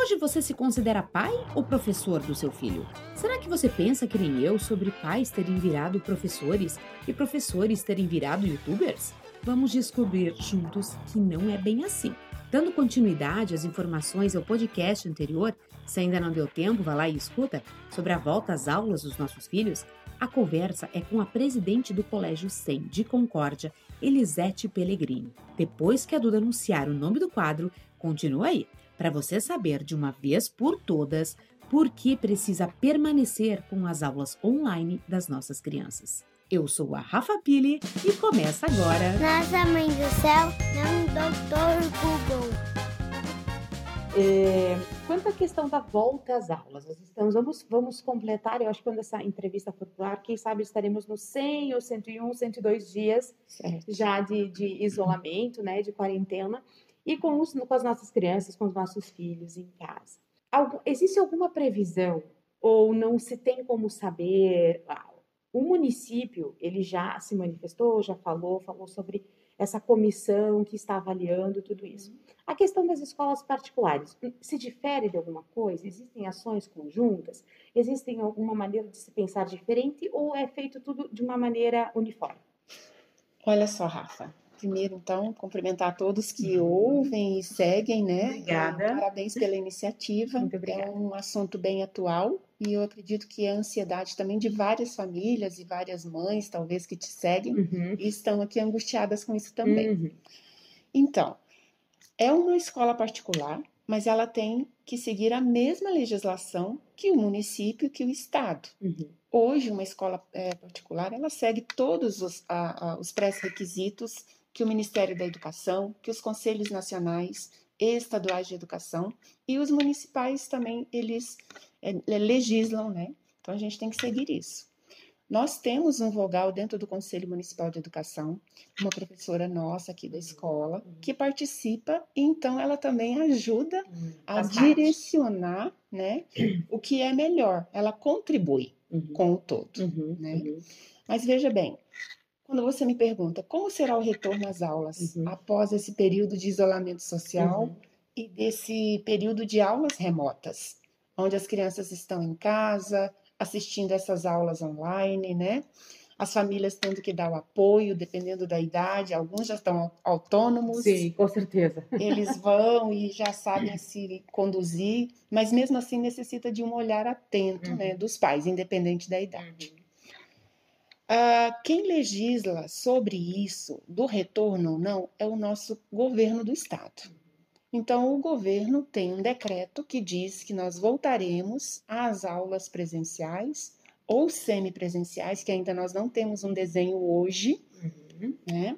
Hoje você se considera pai ou professor do seu filho? Será que você pensa que nem eu sobre pais terem virado professores e professores terem virado youtubers? Vamos descobrir juntos que não é bem assim. Dando continuidade às informações ao podcast anterior, se ainda não deu tempo, vá lá e escuta, sobre a volta às aulas dos nossos filhos, a conversa é com a presidente do Colégio 100 de Concórdia, Elisete Pellegrini. Depois que a Duda anunciar o nome do quadro, continua aí, para você saber de uma vez por todas por que precisa permanecer com as aulas online das nossas crianças. Eu sou a Rafa Pili e começa agora. Nossa Mãe do Céu, não Doutor Google. É, quanto à questão da volta às aulas, nós estamos, vamos, vamos completar, eu acho que quando essa entrevista for pro ar, quem sabe estaremos no 100 ou 101, 102 dias Certo. já de, de isolamento, né, de quarentena, e com, os, com as nossas crianças, com os nossos filhos em casa. Algum, existe alguma previsão ou não se tem como saber? Ah, o município, ele já se manifestou, já falou, falou sobre essa comissão que está avaliando tudo isso. A questão das escolas particulares, se difere de alguma coisa? Existem ações conjuntas? Existem alguma maneira de se pensar diferente ou é feito tudo de uma maneira uniforme? Olha só, Rafa. Primeiro, então, cumprimentar a todos que ouvem e seguem, né? Obrigada. É, Parabéns pela iniciativa. Muito obrigada. É um assunto bem atual e eu acredito que a ansiedade também de várias famílias e várias mães, talvez, que te seguem Uhum. e estão aqui angustiadas com isso também. Uhum. Então, é uma escola particular, mas ela tem que seguir a mesma legislação que o município, que o estado. Uhum. Hoje, uma escola eh, particular, ela segue todos os, a- a- os pré-requisitos que o Ministério da Educação, que os conselhos nacionais e estaduais de educação e os municipais também, eles eh, legislam, né? Então, a gente tem que seguir isso. Nós temos um vogal dentro do Conselho Municipal de Educação, uma professora nossa aqui da escola, que participa, e então ela também ajuda a Faz parte. direcionar né, o que é melhor. Ela contribui Uhum. com o todo. Uhum. né? Uhum. Mas veja bem, quando você me pergunta como será o retorno às aulas Uhum. após esse período de isolamento social Uhum. e desse período de aulas remotas, onde as crianças estão em casa assistindo essas aulas online, né? As famílias tendo que dar o apoio, dependendo da idade, alguns já estão au- autônomos, Sim, com certeza. eles vão e já sabem se conduzir, mas mesmo assim necessita de um olhar atento, Uhum. né, dos pais, independente da idade. Ah, quem legisla sobre isso, do retorno ou não, é o nosso governo do estado. Então, o governo tem um decreto que diz que nós voltaremos às aulas presenciais ou semipresenciais, que ainda nós não temos um desenho hoje, Uhum. né?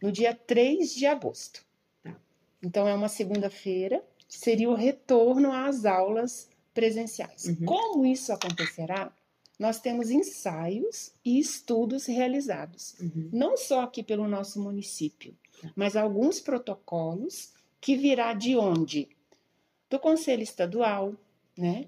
No dia 3 de agosto. Tá. Então, é uma segunda-feira, seria o retorno às aulas presenciais. Uhum. Como isso acontecerá? Nós temos ensaios e estudos realizados, Uhum. não só aqui pelo nosso município, mas alguns protocolos que virá de onde? Do Conselho Estadual, né?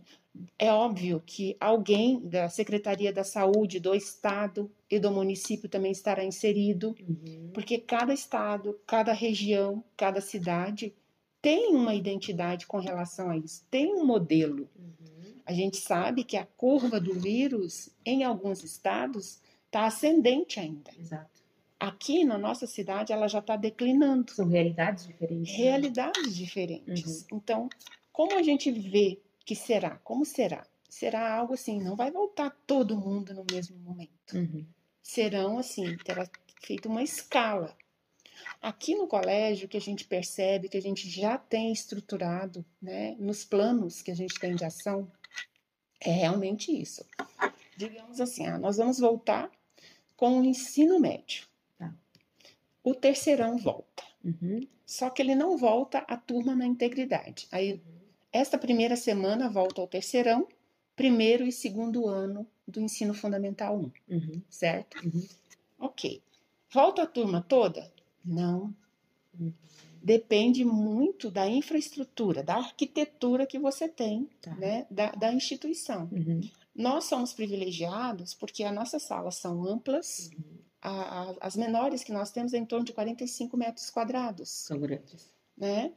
É óbvio que alguém da Secretaria da Saúde do Estado e do município também estará inserido, Uhum. porque cada estado, cada região, cada cidade tem uma identidade com relação a isso, tem um modelo. Uhum. A gente sabe que a curva do vírus em alguns estados está ascendente ainda. Exato. Aqui na nossa cidade ela já está declinando, São realidades diferentes. né? realidades diferentes. Então, como a gente vê que será? Como será? Será algo assim, não vai voltar todo mundo no mesmo momento. Uhum. serão assim, terá feito uma escala. Aqui no colégio, que a gente percebe que a gente já tem estruturado, né, nos planos que a gente tem de ação, é realmente isso. Digamos assim, ah, nós vamos voltar com o ensino médio. Tá. O terceirão volta. Uhum. Só que ele não volta a turma na integridade. Aí, esta primeira semana volta ao terceirão, primeiro e segundo ano do ensino fundamental 1 Uhum. certo? Uhum. Ok. Volta a turma toda? Não. Depende muito da infraestrutura, da arquitetura que você tem, Tá. né? Da, da instituição. Uhum. Nós somos privilegiados porque as nossas salas são amplas, Uhum. a- a- as menores que nós temos é em torno de 45 metros quadrados, São grandes. né?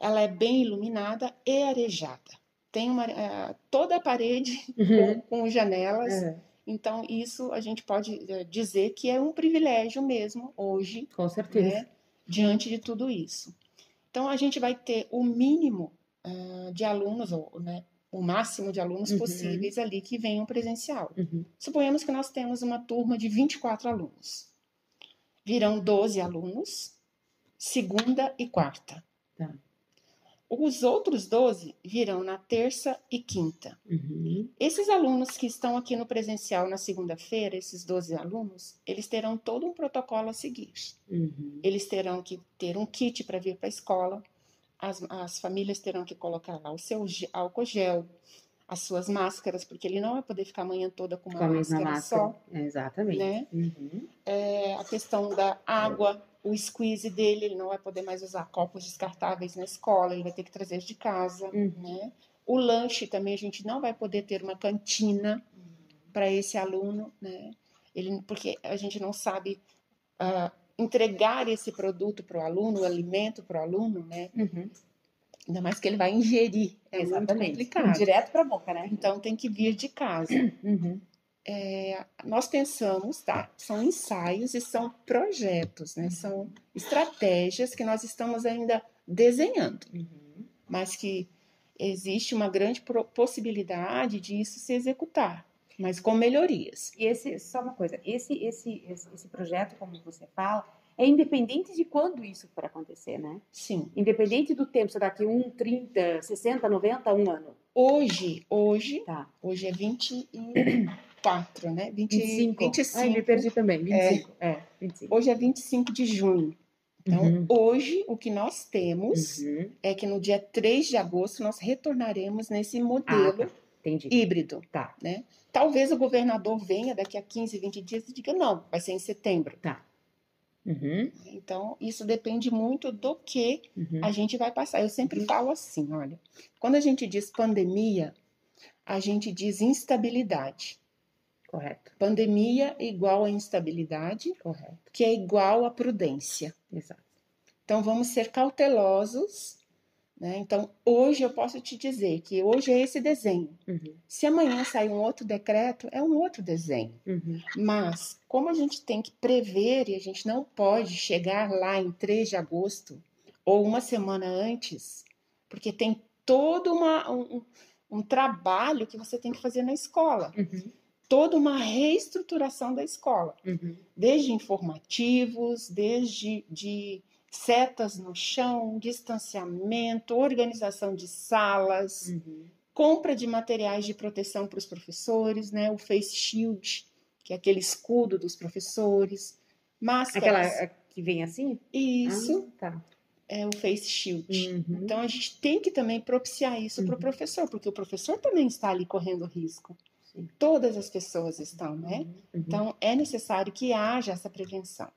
ela é bem iluminada e arejada. Tem uma, eh, toda a parede Uhum. com, com janelas. É, Então, isso a gente pode eh, dizer que é um privilégio mesmo hoje, com certeza. né, diante de tudo isso. Então, a gente vai ter o mínimo ah, de alunos, ou né, o máximo de alunos Uhum. possíveis ali que venham presencial. Uhum. Suponhamos que nós temos uma turma de 24 alunos. Virão 12 alunos, segunda e quarta. Tá. Os outros 12 virão na terça e quinta. Uhum. Esses alunos que estão aqui no presencial na segunda-feira, esses 12 alunos, eles terão todo um protocolo a seguir. Uhum. Eles terão que ter um kit para vir para a escola, as, as famílias terão que colocar lá o seu álcool gel, as suas máscaras, porque ele não vai poder ficar a manhã toda com uma Com máscara, máscara. só. Exatamente. né? Uhum. É, a questão da água, o squeeze dele, ele não vai poder mais usar copos descartáveis na escola, ele vai ter que trazer de casa, Uhum. né? O lanche também a gente não vai poder ter uma cantina para esse aluno, né? Ele, porque a gente não sabe ah, entregar esse produto para o aluno, o alimento para o aluno, né? Uhum. Ainda mais que ele vai ingerir, é muito Exatamente. complicado. Direto para a boca, né? Então tem que vir de casa. Uhum. É, nós pensamos, tá? São ensaios e são projetos, né? São estratégias que nós estamos ainda desenhando, Uhum. mas que existe uma grande possibilidade de isso se executar, mas com melhorias. E esse, só uma coisa, esse, esse, esse, projeto, como você fala, é independente de quando isso for acontecer, né? Sim. Independente do tempo, se daqui 1, 30, 60, 90, um ano. Hoje, hoje, Tá. hoje é 24, né? 20, 25. 25. Ai, me perdi também. 25. É, 25. Hoje é 25 de junho. Então, Uhum. hoje, o que nós temos Uhum. é que no dia 3 de agosto nós retornaremos nesse modelo Ah, tá. Híbrido. Tá. Né? Talvez o governador venha daqui a 15, 20 dias e diga não, vai ser em setembro. Uhum. Então, isso depende muito do que Uhum. a gente vai passar. Eu sempre falo assim, olha, quando a gente diz pandemia, a gente diz instabilidade. Correto. Pandemia é igual a instabilidade, Correto. que é igual a prudência. Exato. Então, vamos ser cautelosos. Né? Então, hoje eu posso te dizer que hoje é esse desenho. Uhum. Se amanhã sair um outro decreto, é um outro desenho. Uhum. Mas, como a gente tem que prever e a gente não pode chegar lá em 3 de agosto ou uma semana antes, porque tem todo uma, um, um trabalho que você tem que fazer na escola, Uhum. Toda uma reestruturação da escola, Uhum. desde informativos, desde de setas no chão, distanciamento, organização de salas, Uhum. compra de materiais de proteção para os professores, né? O face shield, que é aquele escudo dos professores, máscaras. Aquela que vem assim? Isso Ah, tá. é o face shield. Uhum. Então a gente tem que também propiciar isso para o Uhum. professor, porque o professor também está ali correndo risco. Todas as pessoas estão, né? Uhum. Então é necessário que haja essa prevenção.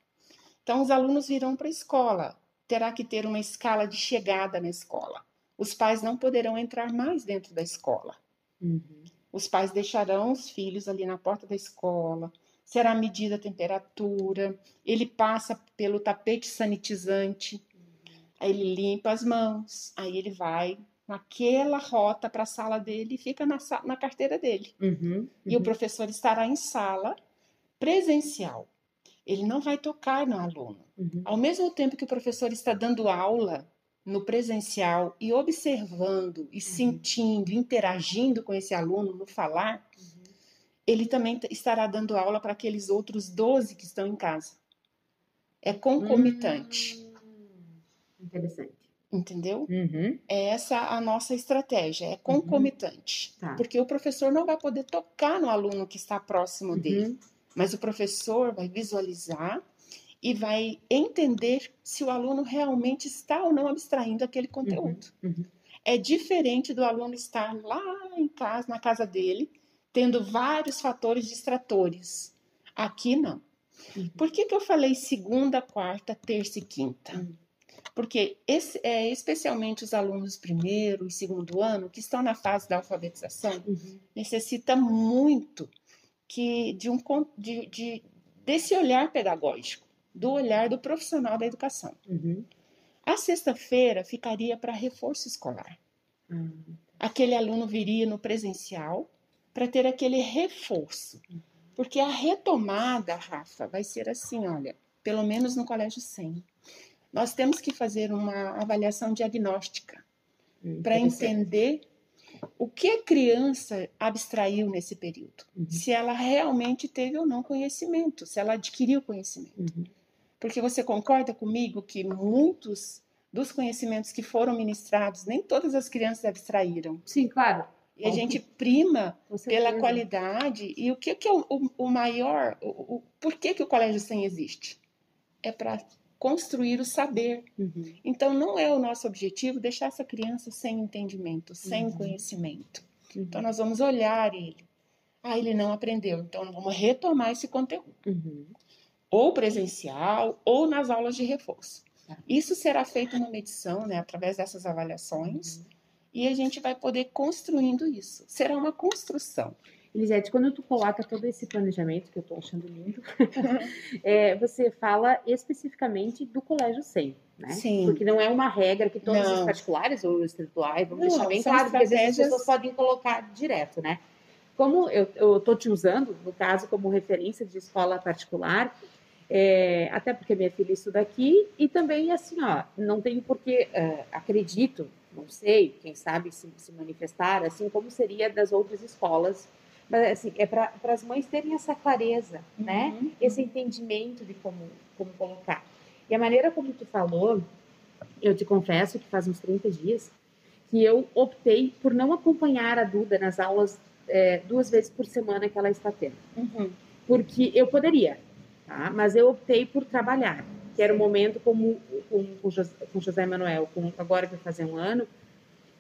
Então os alunos virão para a escola, terá que ter uma escala de chegada na escola. Os pais não poderão entrar mais dentro da escola. Uhum. Os pais deixarão os filhos ali na porta da escola. Será medida a temperatura. Ele passa pelo tapete sanitizante. Aí ele limpa as mãos. Aí ele vai naquela rota para a sala dele e fica na, na carteira dele. Uhum. E o Uhum. professor estará em sala presencial. Ele não vai tocar no aluno. Uhum. Ao mesmo tempo que o professor está dando aula no presencial e observando e sentindo, interagindo com esse aluno no falar, ele também estará dando aula para aqueles outros 12 que estão em casa. É concomitante, Hum, Interessante. Entendeu? Uhum. É essa a nossa estratégia, é concomitante. Tá. Porque o professor não vai poder tocar no aluno que está próximo dele. Uhum. Mas o professor vai visualizar e vai entender se o aluno realmente está ou não abstraindo aquele conteúdo. uhum. É diferente do aluno estar lá em casa, na casa dele, tendo vários fatores distratores. Aqui não. Uhum. Por que, que eu falei segunda, quarta, terça e quinta? Uhum. Porque esse, é, especialmente os alunos primeiro e segundo ano, que estão na fase da alfabetização, Uhum. necessita muito que de um de, de- desse olhar pedagógico, do olhar do profissional da educação. Uhum. A sexta-feira ficaria para reforço escolar. Hum. Aquele aluno viria no presencial para ter aquele reforço. Porque a retomada, Rafa, vai ser assim, olha, pelo menos no colégio 100. Nós temos que fazer uma avaliação diagnóstica Hum, para entender o que a criança abstraiu nesse período. Uhum. Se ela realmente teve ou não conhecimento, se ela adquiriu conhecimento. Uhum. Porque você concorda comigo que muitos dos conhecimentos que foram ministrados, nem todas as crianças abstraíram. Sim, claro. E a gente prima pela qualidade. E o que, que é o, o- o maior? O, o- por que, que o Colégio 100 existe? É para construir o saber. Uhum. Então, não é o nosso objetivo deixar essa criança sem entendimento, sem Uhum. conhecimento. Uhum. Então, nós vamos olhar ele. Ah, ele não aprendeu. Então, vamos retomar esse conteúdo. Uhum. Ou presencial, ou nas aulas de reforço. Tá. Isso será feito uma medição, né, através dessas avaliações. Uhum. E a gente vai poder construindo isso. Será uma construção. Elisete, quando tu coloca todo esse planejamento, que eu tô achando lindo, é, você fala especificamente do Colégio 100, né? Sim. Porque não é uma regra que todos os Não. particulares ou os estaduais, vamos Não, deixar bem claro, porque as pessoas podem colocar direto, né? Como eu, eu tô te usando, no caso, como referência de escola particular, é, até porque minha filha estuda aqui, e também, assim, ó, não tenho porque, é, acredito, não sei, quem sabe se, se manifestar, assim, como seria das outras escolas, mas, assim, é para as mães terem essa clareza, né? Uhum. esse entendimento de como, como colocar. E a maneira como tu falou, eu te confesso que faz uns 30 dias que eu optei por não acompanhar a Duda nas aulas é, duas vezes por semana que ela está tendo. Uhum. Porque eu poderia, tá? mas eu optei por trabalhar, que era o momento como com, com, José, com José Manuel, com, agora que vai fazer um ano.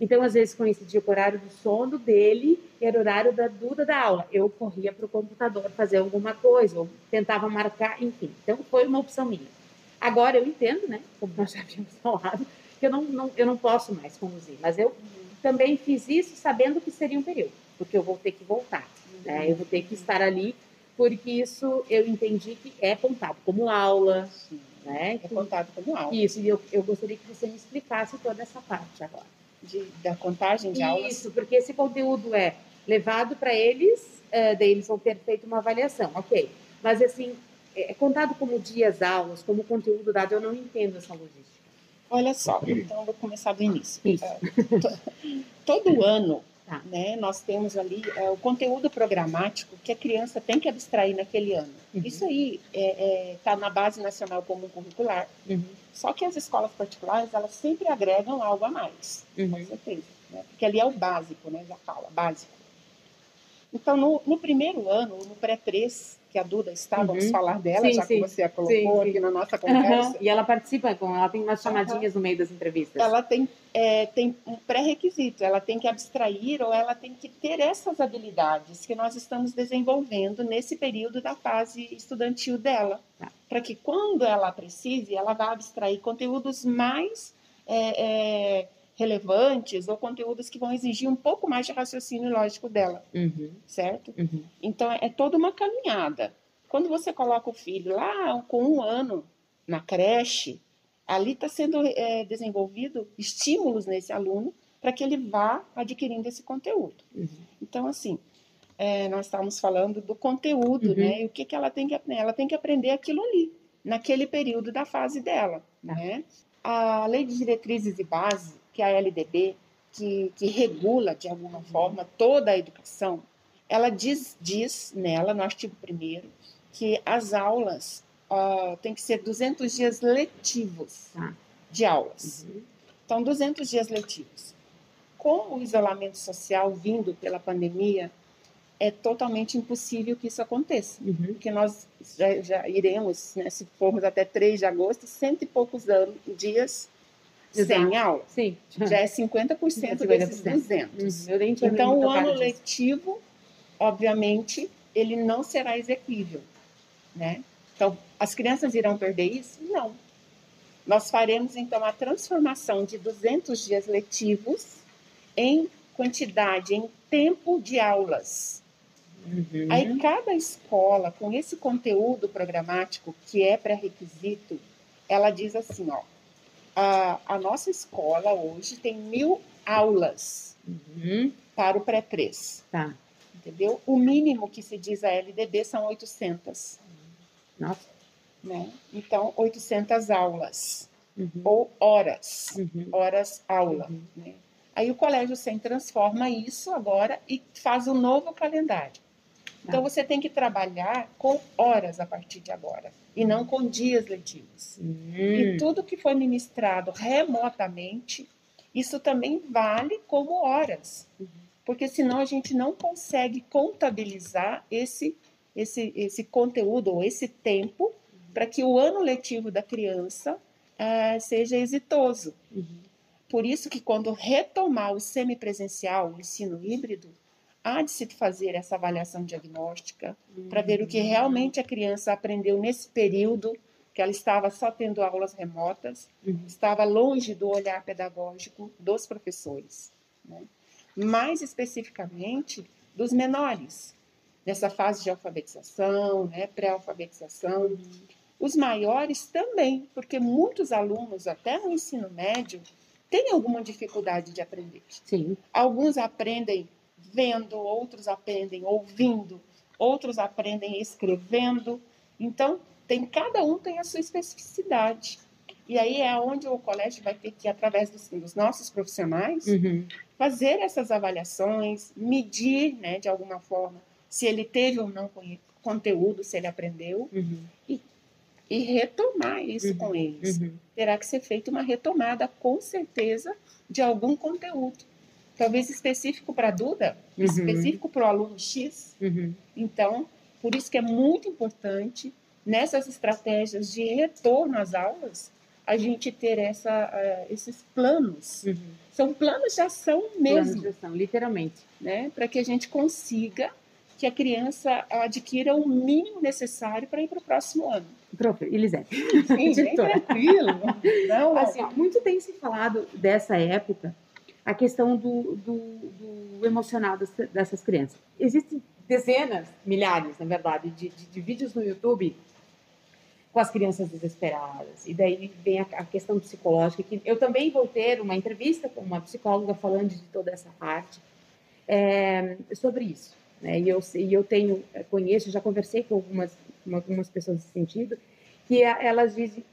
Então, às vezes, coincidia com o horário do sono dele e era o horário da Duda da aula. Eu corria para o computador fazer alguma coisa, ou tentava marcar, enfim. Então, foi uma opção minha. Agora, eu entendo, né, como nós já havíamos falado, que eu não, não, eu não posso mais conduzir. Mas eu também fiz isso sabendo que seria um período, porque eu vou ter que voltar. Né? Eu vou ter que estar ali, porque isso eu entendi que é contado como aula, Sim. né? É contado como aula. Isso, e eu, eu gostaria que você me explicasse toda essa parte agora. De, da contagem de aulas. Isso, porque esse conteúdo é levado para eles, eh, daí eles vão ter feito uma avaliação, ok. Mas assim, é contado como dias aulas, como conteúdo dado, eu não entendo essa logística. Olha só, então eu vou começar do início. Isso. É, to- todo ano, Tá. né, nós temos ali é, o conteúdo programático que a criança tem que abstrair naquele ano. Uhum. Isso aí está na Base Nacional Comum Curricular. Só que as escolas particulares, elas sempre agregam algo a mais, com Uhum. certeza. Né? Porque ali é o básico, né? já fala, básico. Então, no, no primeiro ano, no pré-3, que a Duda está, vamos Uhum. falar dela, Sim, já sim. que você a colocou Sim, aqui na nossa conversa, E ela participa, com, ela tem umas chamadinhas no meio das entrevistas. ela tem, é, tem um pré-requisito, ela tem que abstrair ou ela tem que ter essas habilidades que nós estamos desenvolvendo nesse período da fase estudantil dela, Tá. para que quando ela precise, ela vá abstrair conteúdos mais é, é, relevantes ou conteúdos que vão exigir um pouco mais de raciocínio lógico dela, Uhum, certo? uhum. Então, é toda uma caminhada. Quando você coloca o filho lá com um ano na creche, ali está sendo é, desenvolvido estímulos nesse aluno para que ele vá adquirindo esse conteúdo. Uhum. Então, assim, é, nós estamos falando do conteúdo, Uhum. né? E o que, que ela tem que aprender? Ela tem que aprender aquilo ali, naquele período da fase dela, Tá. né? A Lei de Diretrizes e Base, que a LDB, que, que regula, de alguma Uhum. forma, toda a educação, ela diz, diz nela, no artigo 1 que as aulas ó, têm que ser 200 dias letivos Tá. de aulas. Uhum. Então, 200 dias letivos. Com o isolamento social vindo pela pandemia, é totalmente impossível que isso aconteça. Uhum. Porque nós já, já iremos, né, se formos até 3 de agosto, cento e poucos anos, dias sem Exato. aula. Sim. Já é 50%, desses 50%. 200. Uhum. Então, o ano letivo, obviamente, ele não será exequível, né? Então, as crianças irão perder isso? Não. Nós faremos, então, a transformação de 200 dias letivos em quantidade, em tempo de aulas. Uhum. Aí, cada escola, com esse conteúdo programático, que é pré-requisito, ela diz assim, ó, a, a nossa escola hoje tem mil aulas Uhum. para o pré-3, Tá. entendeu? O mínimo que se diz a LDB são 800, Nossa. né? Então, 800 aulas Uhum. ou horas, Uhum. horas aula, Uhum. né? Aí o Colégio SEM transforma isso agora e faz um novo calendário. Então Tá. você tem que trabalhar com horas a partir de agora e não com dias letivos. Hum. E tudo que foi ministrado remotamente, isso também vale como horas. Uhum. Porque senão a gente não consegue contabilizar esse, esse, esse conteúdo ou esse tempo para que o ano letivo da criança ah, seja exitoso. Uhum. Por isso que quando retomar o semipresencial, o ensino híbrido, há de se fazer essa avaliação diagnóstica para ver o que realmente a criança aprendeu nesse período que ela estava só tendo aulas remotas, Uhum. estava longe do olhar pedagógico dos professores. Né? Mais especificamente dos menores, nessa fase de alfabetização, né, pré-alfabetização. Os maiores também, porque muitos alunos, até no ensino médio, têm alguma dificuldade de aprender. Sim. Alguns aprendem vendo, outros aprendem ouvindo, outros aprendem escrevendo. Então, tem cada um tem a sua especificidade. E aí é onde o colégio vai ter que, através dos, dos nossos profissionais, Uhum. fazer essas avaliações, medir, né, de alguma forma, se ele teve ou não conteúdo, se ele aprendeu, Uhum. e retomar isso Uhum. com eles. Uhum. Terá que ser feita uma retomada, com certeza, de algum conteúdo. Talvez específico para a Duda, Uhum. específico para o aluno X. Uhum. Então, por isso que é muito importante, nessas estratégias de retorno às aulas, a gente ter essa, eh, esses planos. Uhum. São planos de ação mesmo, de ação, literalmente. né? para que a gente consiga que a criança adquira o mínimo necessário para ir para o próximo ano. Prof, Elisete. Sim, bem tranquilo. Não, Assim, ó, muito tem se falado dessa época a questão do, do, do emocional dessas crianças. Existem dezenas, milhares, na verdade, de, de, de vídeos no YouTube com as crianças desesperadas. E daí vem a, a questão psicológica, que eu também vou ter uma entrevista com uma psicóloga falando de toda essa parte é, sobre isso. Né? E, eu, e eu tenho, conheço, já conversei com algumas, algumas pessoas nesse sentido, que elas dizem,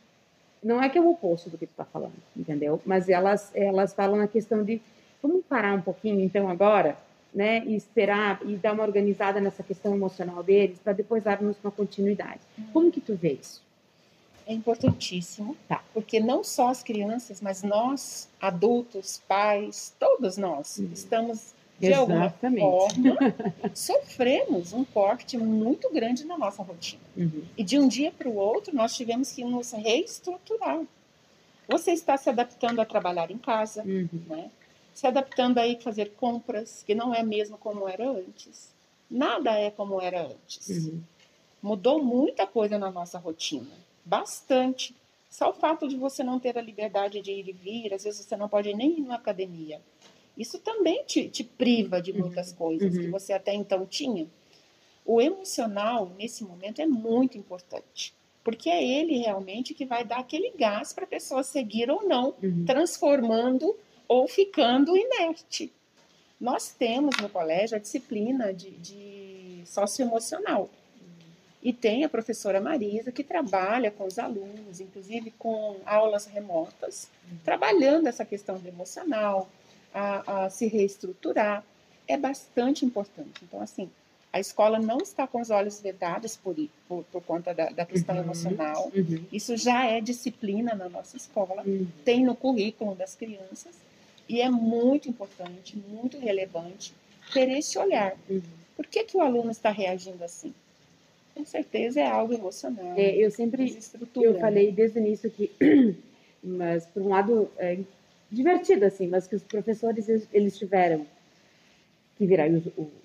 não é que é o oposto do que tu está falando, entendeu? Mas elas, elas falam na questão de, vamos parar um pouquinho então agora, né? E esperar e dar uma organizada nessa questão emocional deles, para depois darmos uma continuidade. Como que tu vê isso? É importantíssimo, Tá. porque não só as crianças, mas nós, adultos, pais, todos nós, Uhum. estamos, de alguma Exatamente. forma, sofremos um corte muito grande na nossa rotina. Uhum. E de um dia para o outro, nós tivemos que nos reestruturar. Você está se adaptando a trabalhar em casa, Uhum. né? se adaptando aí a fazer compras, que não é mesmo como era antes. Nada é como era antes. Uhum. Mudou muita coisa na nossa rotina, bastante. Só o fato de você não ter a liberdade de ir e vir, às vezes você não pode nem ir na academia. Isso também te, te priva de muitas coisas Uhum. que você até então tinha. O emocional, nesse momento, é muito importante, porque é ele realmente que vai dar aquele gás para a pessoa seguir ou não, Uhum. transformando ou ficando inerte. Nós temos no colégio a disciplina de, de socioemocional. E tem a professora Marisa, que trabalha com os alunos, inclusive com aulas remotas, trabalhando essa questão do emocional, a, a se reestruturar. É bastante importante. Então, assim, a escola não está com os olhos vedados por, por, por conta da, da questão Uhum. emocional. Uhum. Isso já é disciplina na nossa escola Uhum. tem no currículo das crianças e é muito importante, muito relevante ter esse olhar. Uhum. Por que, que o aluno está reagindo assim? Com certeza é algo emocional. É, eu sempre eu falei desde o início que, mas por um lado é, divertido assim, mas que os professores eles- tiveram que virar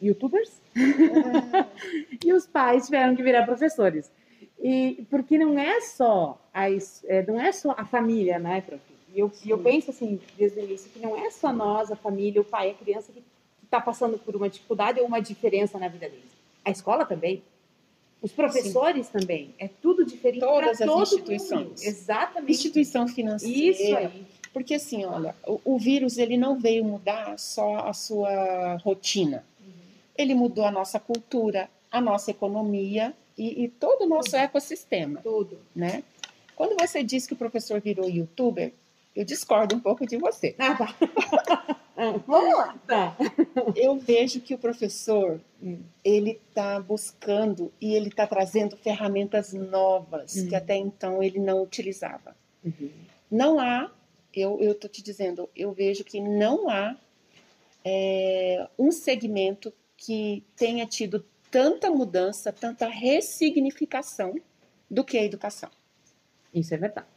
youtubers e os pais tiveram que virar professores. E porque não é só a, é, não é só a família, né, prof? E eu, eu penso assim desde o início que não é só nós, a família, o pai, a criança que está passando por uma dificuldade ou uma diferença na vida deles. A escola também. Os professores Sim. também. É tudo diferente Todas as todo instituições. Mundo. Exatamente. Instituição financeira. Isso aí. Porque assim, olha, o, o, vírus ele não veio mudar só a sua rotina. Uhum. Ele mudou a nossa cultura, a nossa economia e, e todo o nosso tudo. ecossistema. Tudo. Né? Quando você diz que o professor virou youtuber, eu discordo um pouco de você. Ah, tá. Vamos lá. Tá. Eu vejo que o professor hum. ele está buscando e ele está trazendo ferramentas novas hum. que até então ele não utilizava. Uhum. Não há, eu estou te dizendo, eu vejo que não há é, um segmento que tenha tido tanta mudança, tanta ressignificação do que a educação. Isso é verdade.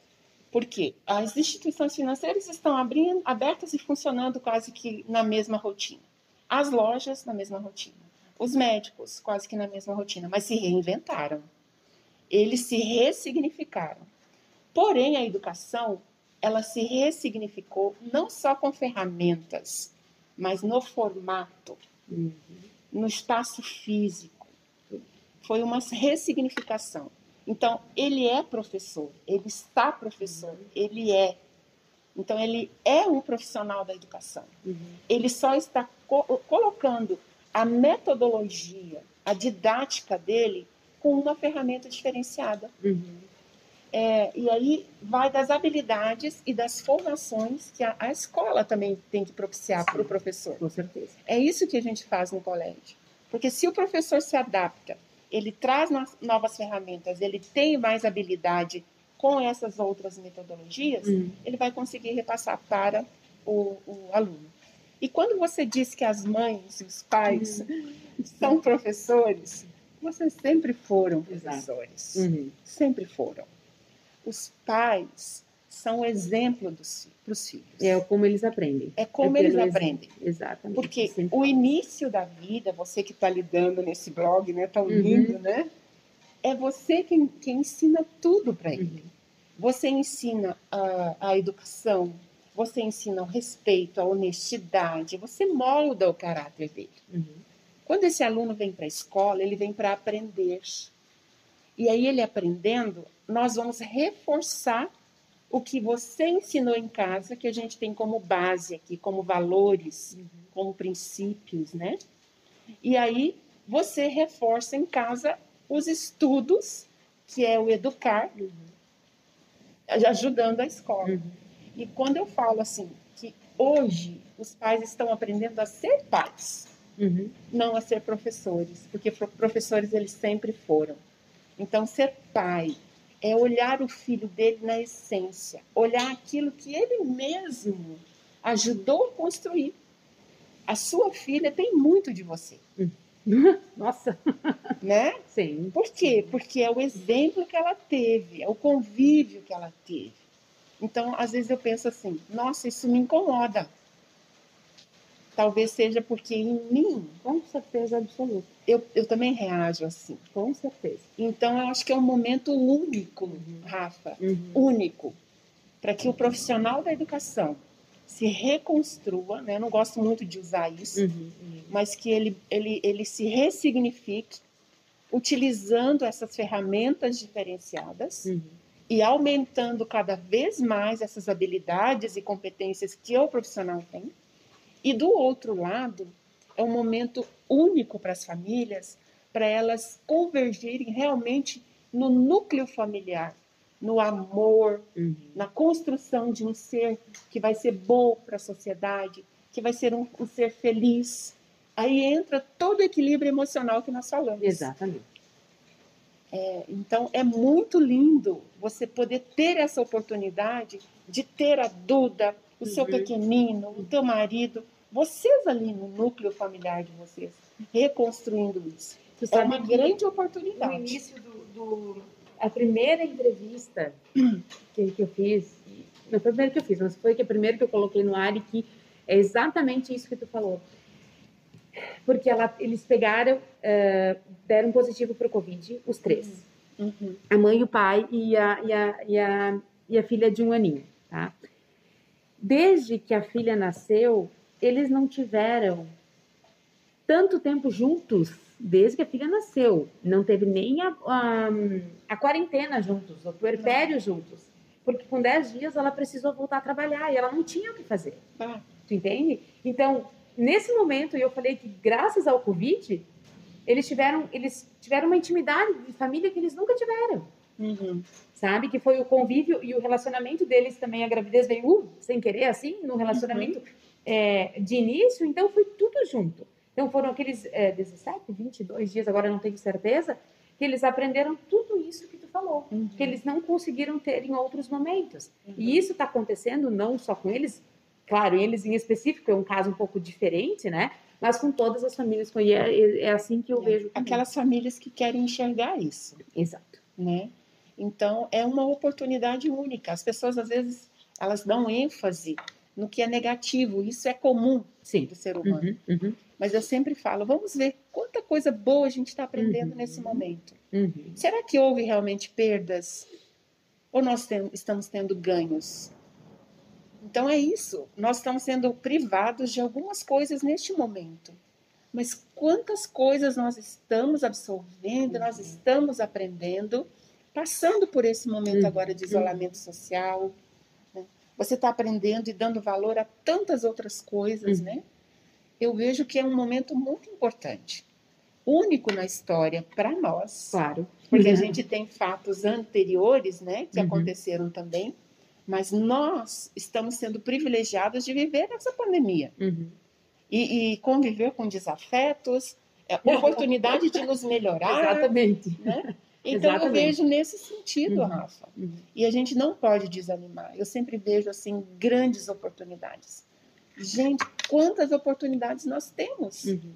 Porque as instituições financeiras estão abrindo, abertas e funcionando quase que na mesma rotina. As lojas na mesma rotina. Os médicos quase que na mesma rotina, mas se reinventaram. Eles se ressignificaram. Porém, a educação, ela se ressignificou não só com ferramentas, mas no formato, uhum. no espaço físico. Foi uma ressignificação. Então, ele é professor, ele está professor, ele é. Então, ele é um profissional da educação. Uhum. Ele só está co colocando a metodologia, a didática dele com uma ferramenta diferenciada. Uhum. É, e aí vai das habilidades e das formações que a, a escola também tem que propiciar para o professor. Com certeza. É isso que a gente faz no colégio. Porque se o professor se adapta ele traz novas ferramentas, ele tem mais habilidade com essas outras metodologias, uhum. ele vai conseguir repassar para o, o, aluno. E quando você diz que as mães e os pais uhum. são professores, vocês sempre foram professores. Uhum. Sempre foram. Os pais são exemplo para os filhos. É como eles aprendem. É como é eles aprendem. Exatamente. Porque o início da vida, você que está lidando nesse blog, né, tão uhum. lindo, né? É você quem, quem ensina tudo para ele. Uhum. Você ensina a, a educação, você ensina o respeito, a honestidade, você molda o caráter dele. Uhum. Quando esse aluno vem para a escola, ele vem para aprender. E aí, ele aprendendo, nós vamos reforçar o que você ensinou em casa, que a gente tem como base aqui, como valores, uhum. como princípios, né? E aí você reforça em casa os estudos, que é o educar, uhum. ajudando a escola. Uhum. E quando eu falo assim, que hoje os pais estão aprendendo a ser pais, uhum. não a ser professores, porque professores eles sempre foram. Então, ser pai, é olhar o filho dele na essência, olhar aquilo que ele mesmo ajudou a construir. A sua filha tem muito de você. Nossa! Né? Sim. Por quê? Porque é o exemplo que ela teve, é o convívio que ela teve. Então, às vezes eu penso assim: nossa, isso me incomoda. Talvez seja porque em mim. Com certeza absoluta. Eu, eu também reajo assim. Com certeza. Então, eu acho que é um momento único, uhum. Rafa uhum. único, para que o profissional da educação se reconstrua, né? eu não gosto muito de usar isso, uhum. uhum. mas que ele, ele, ele se ressignifique utilizando essas ferramentas diferenciadas uhum. e aumentando cada vez mais essas habilidades e competências que o profissional tem e do outro lado, é um momento único para as famílias, para elas convergirem realmente no núcleo familiar, no amor, uhum. na construção de um ser que vai ser bom para a sociedade, que vai ser um, um, ser feliz. Aí entra todo o equilíbrio emocional que nós falamos. Exatamente. É, então é muito lindo você poder ter essa oportunidade de ter a Duda, o uhum. seu pequenino, o teu marido, vocês ali no núcleo familiar de vocês, reconstruindo isso. Tu é uma grande oportunidade. No início do, do, a primeira entrevista que, que eu fiz, não foi a primeira que eu fiz, mas foi a primeira que eu coloquei no ar e que é exatamente isso que tu falou. Porque ela, eles pegaram, uh, deram positivo para o Covid, os três. Uhum. Uhum. A mãe, o pai e a, e, a, e, a, e a filha de um aninho, tá? Desde que a filha nasceu, eles não tiveram tanto tempo juntos desde que a filha nasceu. Não teve nem a, a, a quarentena juntos, o puerpério juntos. Porque com 10 dias ela precisou voltar a trabalhar e ela não tinha o que fazer. Ah, Tu entende? Então, nesse momento, eu falei que graças ao Covid, eles tiveram, eles tiveram uma intimidade de família que eles nunca tiveram. uhum. Sabe? Que foi o convívio e o relacionamento deles também. A gravidez veio uh, sem querer, assim, no relacionamento é, de início. Então, foi tudo junto. Então, foram aqueles é, 17, 22 dias, agora não tenho certeza, que eles aprenderam tudo isso que tu falou. Uhum. Que eles não conseguiram ter em outros momentos. E isso está acontecendo não só com eles, claro, eles em específico é um caso um pouco diferente, né? Mas com todas as famílias. com- E é, é assim que eu vejo. também. Aquelas famílias que querem enxergar isso. Exato. né? Então, é uma oportunidade única. As pessoas, às vezes, elas dão ênfase no que é negativo. Isso é comum Sim. do ser humano. Uhum, uhum, Mas eu sempre falo, vamos ver quanta coisa boa a gente está aprendendo Uhum. nesse momento. uhum. Será que houve realmente perdas? Ou nós tem- estamos tendo ganhos? Então, é isso. Nós estamos sendo privados de algumas coisas neste momento. Mas quantas coisas nós estamos absorvendo, nós estamos aprendendo, passando por esse momento Uhum. agora de isolamento social. Você está aprendendo e dando valor a tantas outras coisas, Uhum. né? Eu vejo que é um momento muito importante, único na história para nós, Claro. porque a Uhum. gente tem fatos anteriores, né, que Uhum. aconteceram também, mas nós estamos sendo privilegiados de viver essa pandemia Uhum. e, e conviver com desafetos, é, oportunidade de nos melhorar, Exatamente. né? Então eu Exatamente. vejo nesse sentido, Uhum. Rafa. Uhum. E a gente não pode desanimar. Eu sempre vejo assim grandes oportunidades. Gente, quantas oportunidades nós temos Uhum.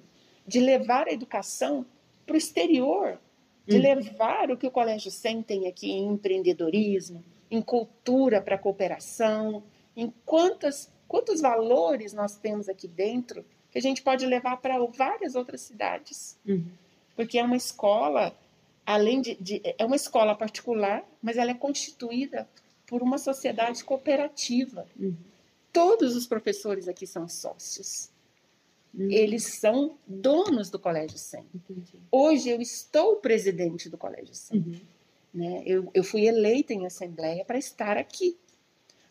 de levar a educação para o exterior, de Uhum. levar o que o Colégio SEM tem aqui em empreendedorismo, em cultura para cooperação, em quantas, quantos valores nós temos aqui dentro que a gente pode levar para várias outras cidades. Uhum. Porque é uma escola, além de, de- É uma escola particular, mas ela é constituída por uma sociedade cooperativa. Uhum. Todos os professores aqui são sócios. Uhum. Eles são donos do Colégio SEM. Entendi. Hoje eu estou presidente do Colégio SEM. Uhum. Né? Eu, eu fui eleita em assembleia para estar aqui.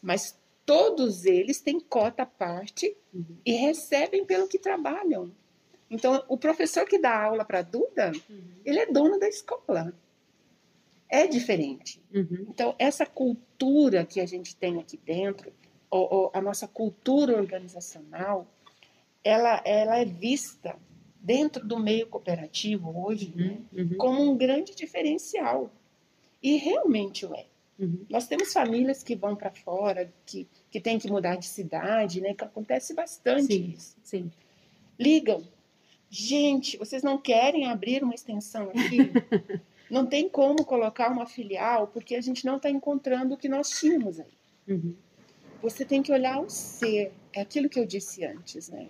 Mas todos eles têm cota à parte Uhum. e recebem pelo que trabalham. Então, o professor que dá aula para a Duda, Uhum. ele é dono da escola. É diferente. Uhum. Então, essa cultura que a gente tem aqui dentro, ou- ou a nossa cultura organizacional, ela, ela é vista dentro do meio cooperativo hoje né, Uhum. Uhum. como um grande diferencial. E realmente o é. Uhum. Nós temos famílias que vão para fora, que, que têm que mudar de cidade, né? Que acontece bastante Sim. isso. Sim. Ligam. Gente, vocês não querem abrir uma extensão aqui? não tem como colocar uma filial, porque a gente não está encontrando o que nós tínhamos aí. Uhum. Você tem que olhar o ser. É aquilo que eu disse antes, né?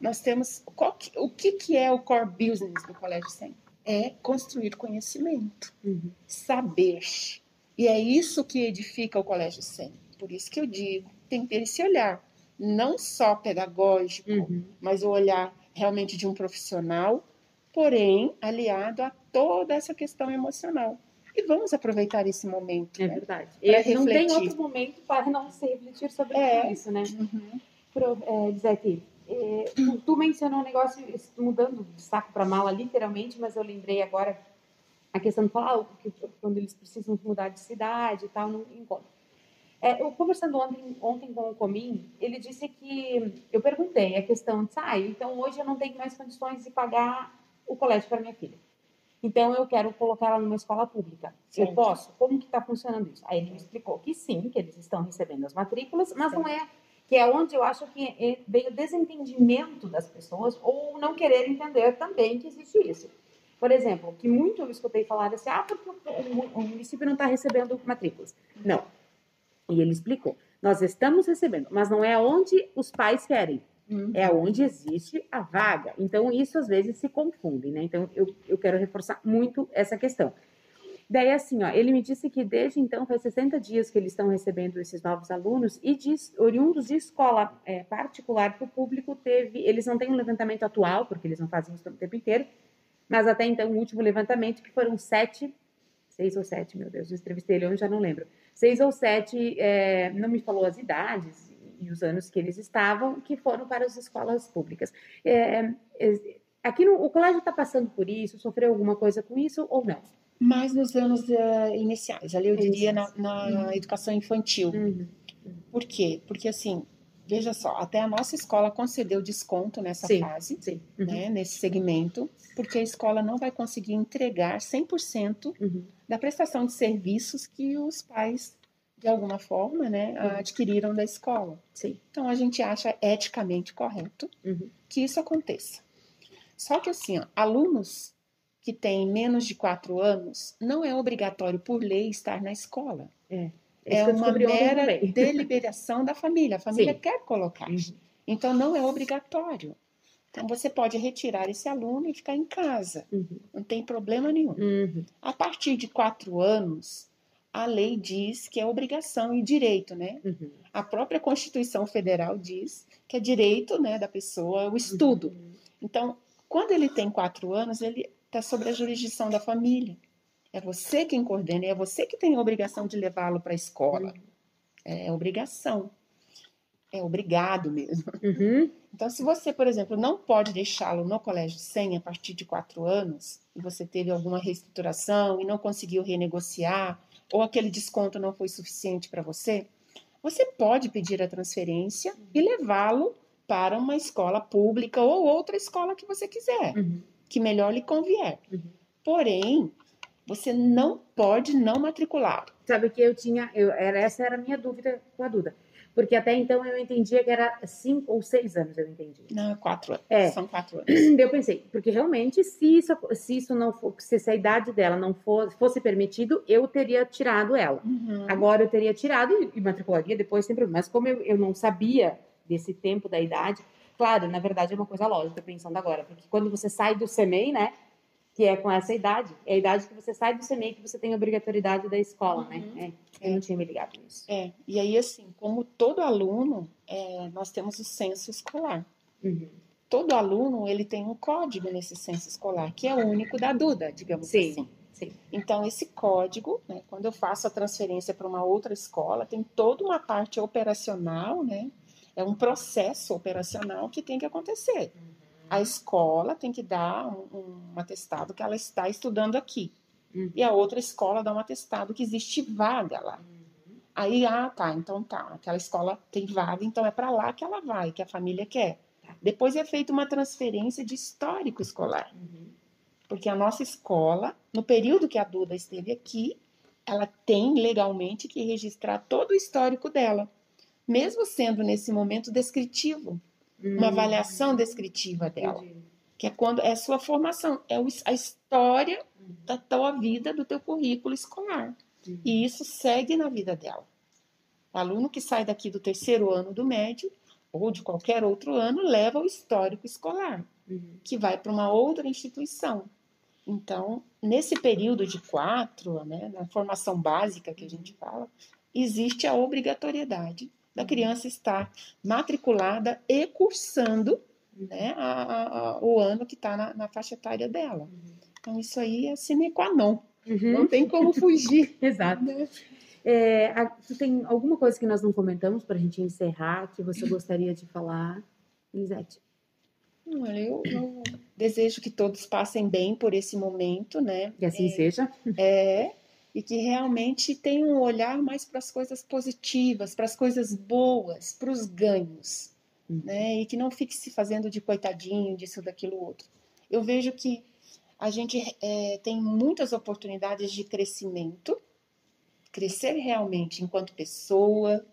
Nós temos. que- o que, que é o core business do Colégio SEM? É construir conhecimento Uhum. saber. E é isso que edifica o Colégio SEM. Por isso que eu digo, tem que ter esse olhar, não só pedagógico, Uhum. mas o olhar realmente de um profissional, porém aliado a toda essa questão emocional. E vamos aproveitar esse momento, É né? verdade. E não tem outro momento para não se refletir sobre É. tudo isso, né? Uhum. Pro, é, é, tu, tu mencionou um negócio mudando de saco para mala, literalmente, mas eu lembrei agora a questão de falar ah, que, quando eles precisam mudar de cidade e tal, não encontro. É, eu conversando ontem, ontem com o Comim, ele disse que eu perguntei a questão de, ah, então hoje eu não tenho mais condições de pagar o colégio para minha filha. Então eu quero colocar ela numa escola pública. Eu Certo. posso? Como que está funcionando isso? Aí ele me explicou que sim, que eles estão recebendo as matrículas, mas não é que é onde eu acho que é- veio o desentendimento das pessoas ou não querer entender também que existe isso. Por exemplo, que muito eu escutei falar assim, ah, porque o município não está recebendo matrículas. Não. E ele explicou. Nós estamos recebendo, mas não é onde os pais querem Uhum. é onde existe a vaga. Então, isso às vezes se confunde, né? Então, eu, eu quero reforçar muito essa questão. Daí, assim, ó, ele me disse que desde então faz 60 dias que eles estão recebendo esses novos alunos e de, oriundos de escola é, particular para o público teve, eles não têm um levantamento atual, porque eles não fazem isso o tempo inteiro, mas até então o último levantamento que foram sete, seis ou sete, meu Deus, eu entrevistei ele, eu já não lembro, seis ou sete, é, não me falou as idades e os anos que eles estavam, que foram para as escolas públicas. É, é, aqui no, o colégio está passando por isso, sofreu alguma coisa com isso ou não? Mas nos anos uh, iniciais, ali eu diria na, na uhum. educação infantil. Uhum. Por quê? Porque assim, veja só, até a nossa escola concedeu desconto nessa sim, fase, sim. Uhum. Né, nesse segmento, porque a escola não vai conseguir entregar 100% uhum. da prestação de serviços que os pais, de alguma forma, né, uhum. adquiriram da escola. Sim. Então, a gente acha eticamente correto uhum. que isso aconteça. Só que, assim, ó, alunos que tem menos de quatro anos, não é obrigatório por lei estar na escola. É, é uma mera deliberação da família. A família Sim. quer colocar. Uhum. Então, não é obrigatório. Então, você pode retirar esse aluno e ficar em casa. Uhum. Não tem problema nenhum. Uhum. A partir de quatro anos, a lei diz que é obrigação e direito, né? Uhum. A própria Constituição Federal diz que é direito né, da pessoa o estudo. Uhum. Então, quando ele tem quatro anos, ele está sobre a jurisdição da família. É você quem coordena, é você que tem a obrigação de levá-lo para a escola. É obrigação. É obrigado mesmo. Uhum. Então, se você, por exemplo, não pode deixá-lo no colégio sem a partir de quatro anos, e você teve alguma reestruturação e não conseguiu renegociar, ou aquele desconto não foi suficiente para você, você pode pedir a transferência e levá-lo para uma escola pública ou outra escola que você quiser. Uhum que melhor lhe convier. Uhum. Porém, você não pode não matricular. Sabe que eu tinha, eu, era, essa era a minha dúvida com a Duda. Porque até então eu entendia que era cinco ou seis anos, eu entendi. Não, quatro anos. É. São quatro anos. Eu pensei, porque realmente, se isso, se isso não for, se essa idade dela não for, fosse permitido, eu teria tirado ela. Uhum. Agora eu teria tirado e, e matricularia depois sem problema. Mas como eu, eu não sabia desse tempo da idade, Claro, na verdade é uma coisa lógica pensando agora, porque quando você sai do CMEI, né, que é com essa idade, é a idade que você sai do CMEI que você tem obrigatoriedade da escola, né? uhum. né? É, eu não tinha me ligado nisso. É, e aí assim, como todo aluno, é, nós temos o censo escolar. Uhum. Todo aluno, ele tem um código nesse censo escolar, que é o único da Duda, digamos Sim. assim. Sim. Então, esse código, né, quando eu faço a transferência para uma outra escola, tem toda uma parte operacional, né, é um processo operacional que tem que acontecer. Uhum. A escola tem que dar um, um, atestado que ela está estudando aqui. Uhum. E a outra escola dá um atestado que existe vaga lá. Uhum. Aí, ah, tá, então tá, aquela escola tem vaga, então é para lá que ela vai, que a família quer. Tá. Depois é feita uma transferência de histórico escolar. Uhum. Porque a nossa escola, no período que a Duda esteve aqui, ela tem legalmente que registrar todo o histórico dela mesmo sendo nesse momento descritivo. Uma avaliação descritiva dela, que é quando é a sua formação, é a história uhum. da tua vida, do teu currículo escolar. E isso segue na vida dela. O aluno que sai daqui do terceiro ano do médio ou de qualquer outro ano leva o histórico escolar, uhum. que vai para uma outra instituição. Então, nesse período de quatro, né, na formação básica que a gente fala, existe a obrigatoriedade da criança estar matriculada e cursando né, a, a, o ano que está na, na, faixa etária dela. Então, isso aí é sine qua non. Uhum. Não tem como fugir. Exato. Né? É, a, tem alguma coisa que nós não comentamos para a gente encerrar que você gostaria de falar, Lisete? Olha, eu, eu, desejo que todos passem bem por esse momento, né? Que assim é, seja. É, e que realmente tem um olhar mais para as coisas positivas, para as coisas boas, para os ganhos, uhum. né? E que não fique se fazendo de coitadinho, disso, daquilo, outro. Eu vejo que a gente é, tem muitas oportunidades de crescimento, crescer realmente enquanto pessoa,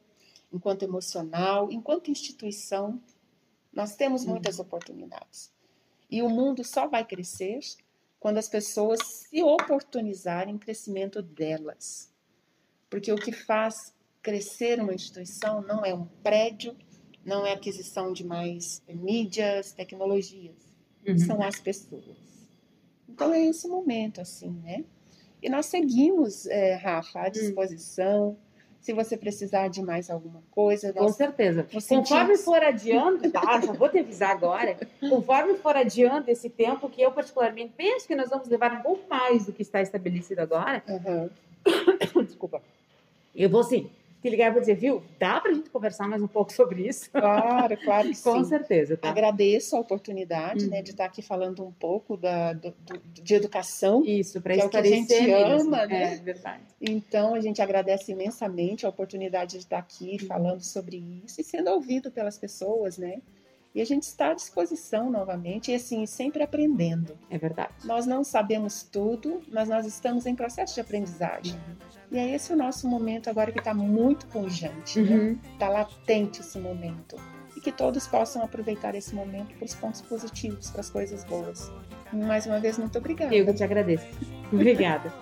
enquanto emocional, enquanto instituição. Nós temos uhum. muitas oportunidades. E o mundo só vai crescer quando as pessoas se oportunizarem o crescimento delas. Porque o que faz crescer uma instituição não é um prédio, não é aquisição de mais mídias, tecnologias, uhum. são as pessoas. Então é esse momento, assim, né? E nós seguimos, é, Rafa, Hum. à disposição. Se você precisar de mais alguma coisa, Com nós certeza. nós Conforme sentimos- for adiando, tá? Já vou te avisar agora. Conforme for adiando esse tempo, que eu particularmente penso que nós vamos levar um pouco mais do que está estabelecido agora. Aham. Desculpa. Eu vou sim te ligar e dizer, viu? Dá pra gente conversar mais um pouco sobre isso? Claro, claro que Com sim. certeza, tá? Agradeço a oportunidade Uhum. né, de estar aqui falando um pouco da, do- do- de educação. Isso, para Que é o que a gente esclarecer mesmo. ama, né? É verdade. Então, a gente agradece imensamente a oportunidade de estar aqui Uhum. falando sobre isso e sendo ouvido pelas pessoas, né? E a gente está à disposição novamente e, assim, sempre aprendendo. É verdade. Nós não sabemos tudo, mas nós estamos em processo de aprendizagem. E é esse o nosso momento agora que está muito pungente, né? Uhum. Está latente esse momento. E que todos possam aproveitar esse momento para os pontos positivos, para as coisas boas. Mais uma vez, muito obrigada. Eu que te agradeço. Obrigada.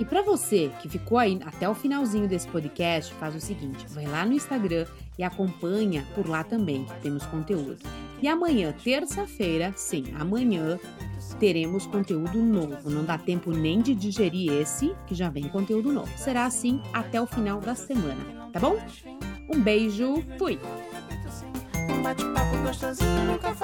E para você que ficou aí até o finalzinho desse podcast, faz o seguinte: vai lá no Instagram e acompanha por lá também, que temos conteúdo. E amanhã, terça-feira, sim, amanhã teremos conteúdo novo. Não dá tempo nem de digerir esse, que já vem conteúdo novo. Será assim até o final da semana, tá bom? Um beijo, fui! Um bate-papo gostosinho nunca.